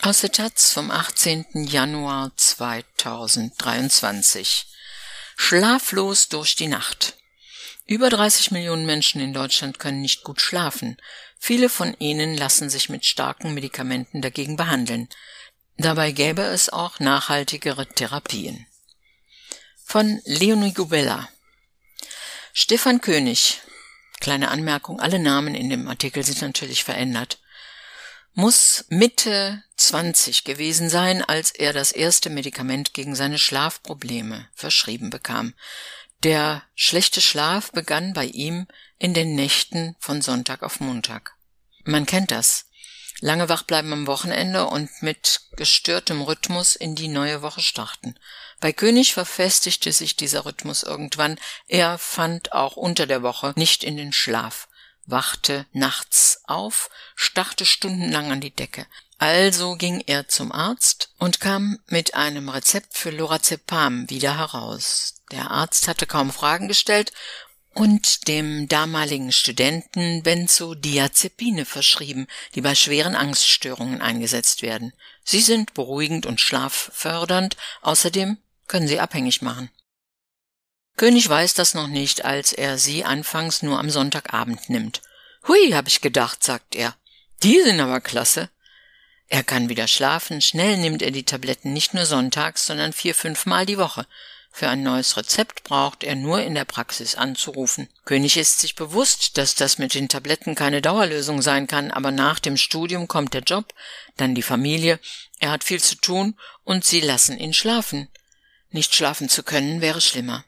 Aus der Taz vom 18. Januar 2023. Schlaflos durch die Nacht. Über 30 Millionen Menschen in Deutschland können nicht gut schlafen. Viele von ihnen lassen sich mit starken Medikamenten dagegen behandeln. Dabei gäbe es auch nachhaltigere Therapien. Von Leonie Gubella. Stefan König. Kleine Anmerkung, alle Namen in dem Artikel sind natürlich verändert muss Mitte 20 gewesen sein, als er das erste Medikament gegen seine Schlafprobleme verschrieben bekam. Der schlechte Schlaf begann bei ihm in den Nächten von Sonntag auf Montag. Man kennt das. Lange wach bleiben am Wochenende und mit gestörtem Rhythmus in die neue Woche starten. Bei König verfestigte sich dieser Rhythmus irgendwann. Er fand auch unter der Woche nicht in den Schlaf wachte nachts auf, starrte stundenlang an die Decke. Also ging er zum Arzt und kam mit einem Rezept für Lorazepam wieder heraus. Der Arzt hatte kaum Fragen gestellt und dem damaligen Studenten Benzodiazepine verschrieben, die bei schweren Angststörungen eingesetzt werden. Sie sind beruhigend und schlaffördernd, außerdem können sie abhängig machen. König weiß das noch nicht, als er sie anfangs nur am Sonntagabend nimmt. Hui, hab ich gedacht, sagt er. Die sind aber klasse. Er kann wieder schlafen, schnell nimmt er die Tabletten nicht nur sonntags, sondern vier, fünfmal die Woche. Für ein neues Rezept braucht er nur in der Praxis anzurufen. König ist sich bewusst, dass das mit den Tabletten keine Dauerlösung sein kann, aber nach dem Studium kommt der Job, dann die Familie, er hat viel zu tun und sie lassen ihn schlafen. Nicht schlafen zu können wäre schlimmer.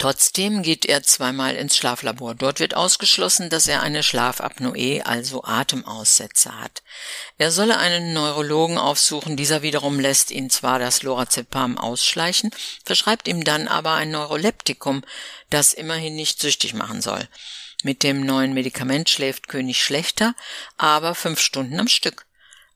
Trotzdem geht er zweimal ins Schlaflabor. Dort wird ausgeschlossen, dass er eine Schlafapnoe, also Atemaussetzer hat. Er solle einen Neurologen aufsuchen, dieser wiederum lässt ihn zwar das Lorazepam ausschleichen, verschreibt ihm dann aber ein Neuroleptikum, das immerhin nicht süchtig machen soll. Mit dem neuen Medikament schläft König schlechter, aber fünf Stunden am Stück.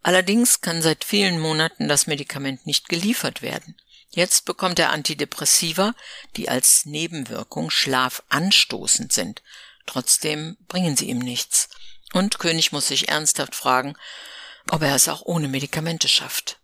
Allerdings kann seit vielen Monaten das Medikament nicht geliefert werden. Jetzt bekommt er Antidepressiva, die als Nebenwirkung schlafanstoßend sind. Trotzdem bringen sie ihm nichts. Und König muss sich ernsthaft fragen, ob er es auch ohne Medikamente schafft.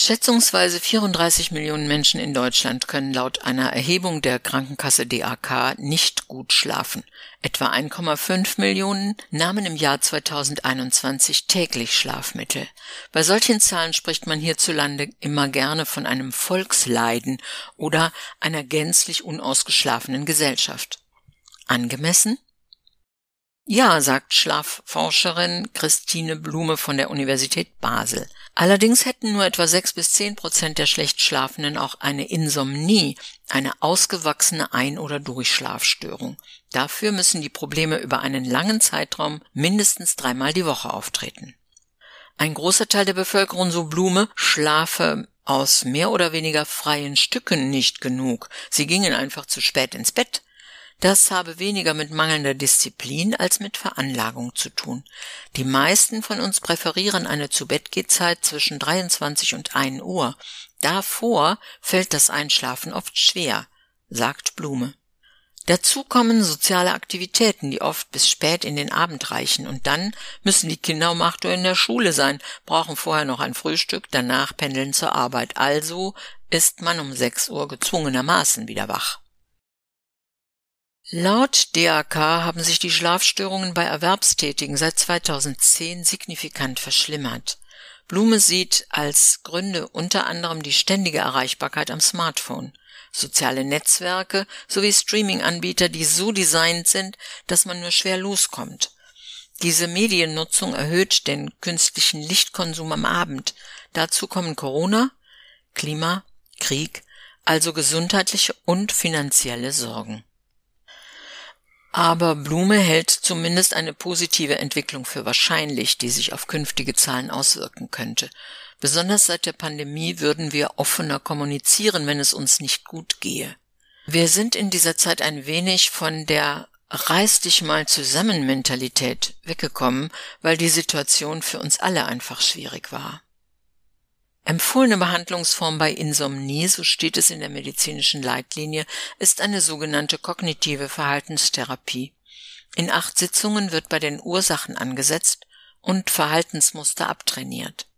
Schätzungsweise 34 Millionen Menschen in Deutschland können laut einer Erhebung der Krankenkasse DAK nicht gut schlafen. Etwa 1,5 Millionen nahmen im Jahr 2021 täglich Schlafmittel. Bei solchen Zahlen spricht man hierzulande immer gerne von einem Volksleiden oder einer gänzlich unausgeschlafenen Gesellschaft. Angemessen? Ja, sagt Schlafforscherin Christine Blume von der Universität Basel. Allerdings hätten nur etwa sechs bis zehn Prozent der schlecht Schlafenden auch eine Insomnie, eine ausgewachsene Ein- oder Durchschlafstörung. Dafür müssen die Probleme über einen langen Zeitraum mindestens dreimal die Woche auftreten. Ein großer Teil der Bevölkerung, so Blume, schlafe aus mehr oder weniger freien Stücken nicht genug. Sie gingen einfach zu spät ins Bett das habe weniger mit mangelnder Disziplin als mit Veranlagung zu tun. Die meisten von uns präferieren eine Zubettgehzeit zwischen 23 und 1 Uhr. Davor fällt das Einschlafen oft schwer, sagt Blume. Dazu kommen soziale Aktivitäten, die oft bis spät in den Abend reichen, und dann müssen die Kinder um acht Uhr in der Schule sein, brauchen vorher noch ein Frühstück, danach pendeln zur Arbeit. Also ist man um sechs Uhr gezwungenermaßen wieder wach. Laut DAK haben sich die Schlafstörungen bei Erwerbstätigen seit 2010 signifikant verschlimmert. Blume sieht als Gründe unter anderem die ständige Erreichbarkeit am Smartphone, soziale Netzwerke sowie Streaming-Anbieter, die so designt sind, dass man nur schwer loskommt. Diese Mediennutzung erhöht den künstlichen Lichtkonsum am Abend. Dazu kommen Corona, Klima, Krieg, also gesundheitliche und finanzielle Sorgen. Aber Blume hält zumindest eine positive Entwicklung für wahrscheinlich, die sich auf künftige Zahlen auswirken könnte. Besonders seit der Pandemie würden wir offener kommunizieren, wenn es uns nicht gut gehe. Wir sind in dieser Zeit ein wenig von der Reiß dich mal zusammen Mentalität weggekommen, weil die Situation für uns alle einfach schwierig war. Empfohlene Behandlungsform bei Insomnie, so steht es in der medizinischen Leitlinie, ist eine sogenannte kognitive Verhaltenstherapie. In acht Sitzungen wird bei den Ursachen angesetzt und Verhaltensmuster abtrainiert.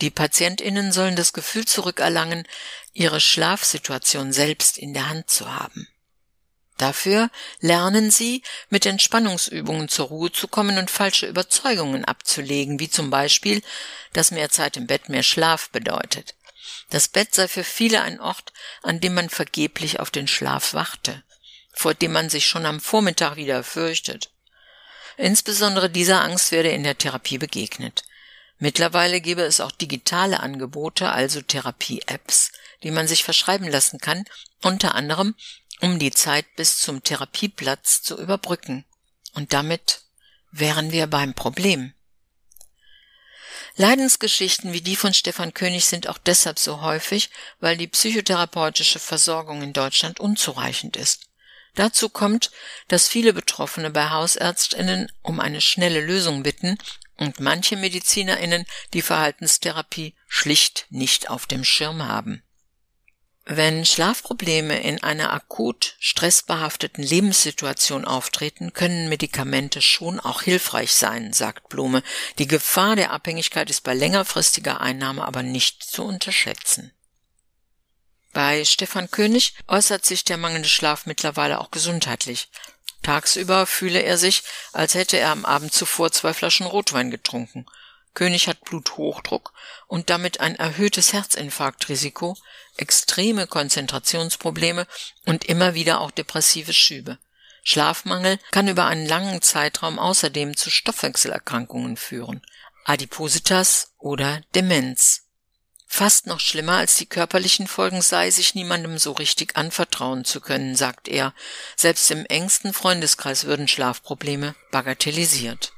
Die Patientinnen sollen das Gefühl zurückerlangen, ihre Schlafsituation selbst in der Hand zu haben. Dafür lernen sie, mit Entspannungsübungen zur Ruhe zu kommen und falsche Überzeugungen abzulegen, wie zum Beispiel, dass mehr Zeit im Bett mehr Schlaf bedeutet. Das Bett sei für viele ein Ort, an dem man vergeblich auf den Schlaf warte, vor dem man sich schon am Vormittag wieder fürchtet. Insbesondere dieser Angst werde in der Therapie begegnet. Mittlerweile gebe es auch digitale Angebote, also Therapie-Apps, die man sich verschreiben lassen kann, unter anderem um die Zeit bis zum Therapieplatz zu überbrücken. Und damit wären wir beim Problem. Leidensgeschichten wie die von Stefan König sind auch deshalb so häufig, weil die psychotherapeutische Versorgung in Deutschland unzureichend ist. Dazu kommt, dass viele Betroffene bei Hausärztinnen um eine schnelle Lösung bitten und manche Medizinerinnen die Verhaltenstherapie schlicht nicht auf dem Schirm haben. Wenn Schlafprobleme in einer akut stressbehafteten Lebenssituation auftreten, können Medikamente schon auch hilfreich sein, sagt Blume. Die Gefahr der Abhängigkeit ist bei längerfristiger Einnahme aber nicht zu unterschätzen. Bei Stefan König äußert sich der mangelnde Schlaf mittlerweile auch gesundheitlich. Tagsüber fühle er sich, als hätte er am Abend zuvor zwei Flaschen Rotwein getrunken. König hat Bluthochdruck und damit ein erhöhtes Herzinfarktrisiko, extreme Konzentrationsprobleme und immer wieder auch depressive Schübe. Schlafmangel kann über einen langen Zeitraum außerdem zu Stoffwechselerkrankungen führen, Adipositas oder Demenz. Fast noch schlimmer als die körperlichen Folgen sei, sich niemandem so richtig anvertrauen zu können, sagt er. Selbst im engsten Freundeskreis würden Schlafprobleme bagatellisiert.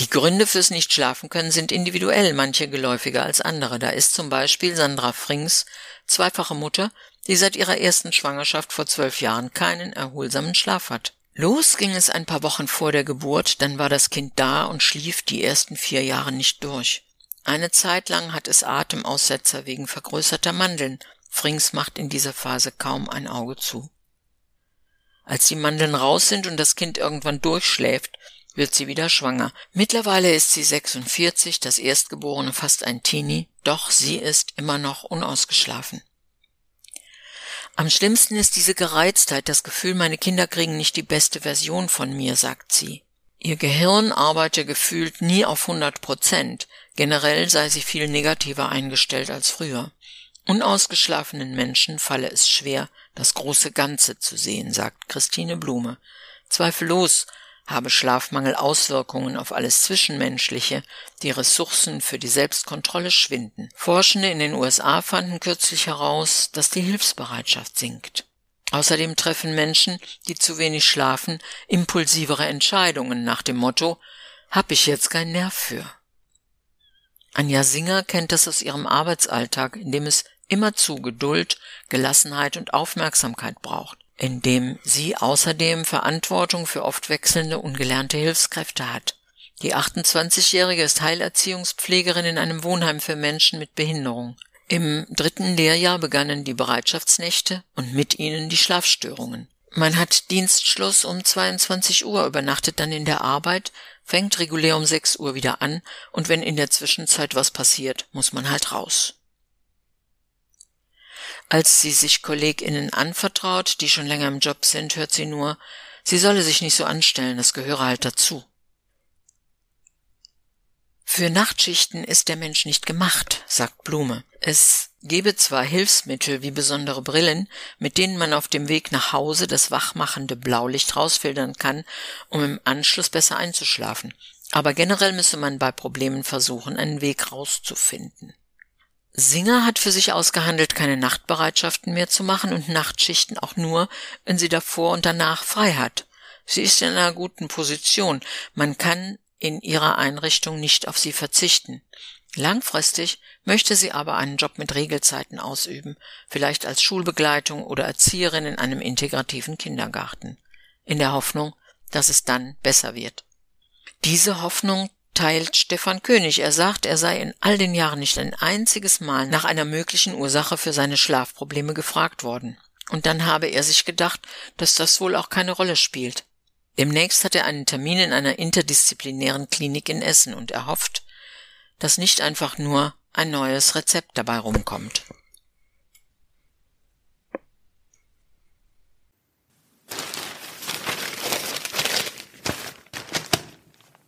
Die Gründe fürs Nichtschlafen können sind individuell, manche geläufiger als andere. Da ist zum Beispiel Sandra Frings, zweifache Mutter, die seit ihrer ersten Schwangerschaft vor zwölf Jahren keinen erholsamen Schlaf hat. Los ging es ein paar Wochen vor der Geburt, dann war das Kind da und schlief die ersten vier Jahre nicht durch. Eine Zeit lang hat es Atemaussetzer wegen vergrößerter Mandeln. Frings macht in dieser Phase kaum ein Auge zu. Als die Mandeln raus sind und das Kind irgendwann durchschläft, wird sie wieder schwanger. Mittlerweile ist sie 46, das Erstgeborene fast ein Teenie, doch sie ist immer noch unausgeschlafen. Am schlimmsten ist diese Gereiztheit, das Gefühl, meine Kinder kriegen nicht die beste Version von mir, sagt sie. Ihr Gehirn arbeite gefühlt nie auf 100 Prozent. Generell sei sie viel negativer eingestellt als früher. Unausgeschlafenen Menschen falle es schwer, das große Ganze zu sehen, sagt Christine Blume. Zweifellos habe Schlafmangel Auswirkungen auf alles Zwischenmenschliche, die Ressourcen für die Selbstkontrolle schwinden. Forschende in den USA fanden kürzlich heraus, dass die Hilfsbereitschaft sinkt. Außerdem treffen Menschen, die zu wenig schlafen, impulsivere Entscheidungen nach dem Motto Hab ich jetzt keinen Nerv für. Anja Singer kennt das aus ihrem Arbeitsalltag, in dem es immerzu Geduld, Gelassenheit und Aufmerksamkeit braucht in dem sie außerdem Verantwortung für oft wechselnde ungelernte Hilfskräfte hat. Die 28-Jährige ist Heilerziehungspflegerin in einem Wohnheim für Menschen mit Behinderung. Im dritten Lehrjahr begannen die Bereitschaftsnächte und mit ihnen die Schlafstörungen. Man hat Dienstschluss um 22 Uhr, übernachtet dann in der Arbeit, fängt regulär um 6 Uhr wieder an und wenn in der Zwischenzeit was passiert, muss man halt raus. Als sie sich KollegInnen anvertraut, die schon länger im Job sind, hört sie nur, sie solle sich nicht so anstellen, das gehöre halt dazu. Für Nachtschichten ist der Mensch nicht gemacht, sagt Blume. Es gebe zwar Hilfsmittel wie besondere Brillen, mit denen man auf dem Weg nach Hause das wachmachende Blaulicht rausfiltern kann, um im Anschluss besser einzuschlafen, aber generell müsse man bei Problemen versuchen, einen Weg rauszufinden. Singer hat für sich ausgehandelt, keine Nachtbereitschaften mehr zu machen und Nachtschichten auch nur, wenn sie davor und danach frei hat. Sie ist in einer guten Position. Man kann in ihrer Einrichtung nicht auf sie verzichten. Langfristig möchte sie aber einen Job mit Regelzeiten ausüben, vielleicht als Schulbegleitung oder Erzieherin in einem integrativen Kindergarten, in der Hoffnung, dass es dann besser wird. Diese Hoffnung teilt Stefan König. Er sagt, er sei in all den Jahren nicht ein einziges Mal nach einer möglichen Ursache für seine Schlafprobleme gefragt worden. Und dann habe er sich gedacht, dass das wohl auch keine Rolle spielt. Demnächst hat er einen Termin in einer interdisziplinären Klinik in Essen und er hofft, dass nicht einfach nur ein neues Rezept dabei rumkommt.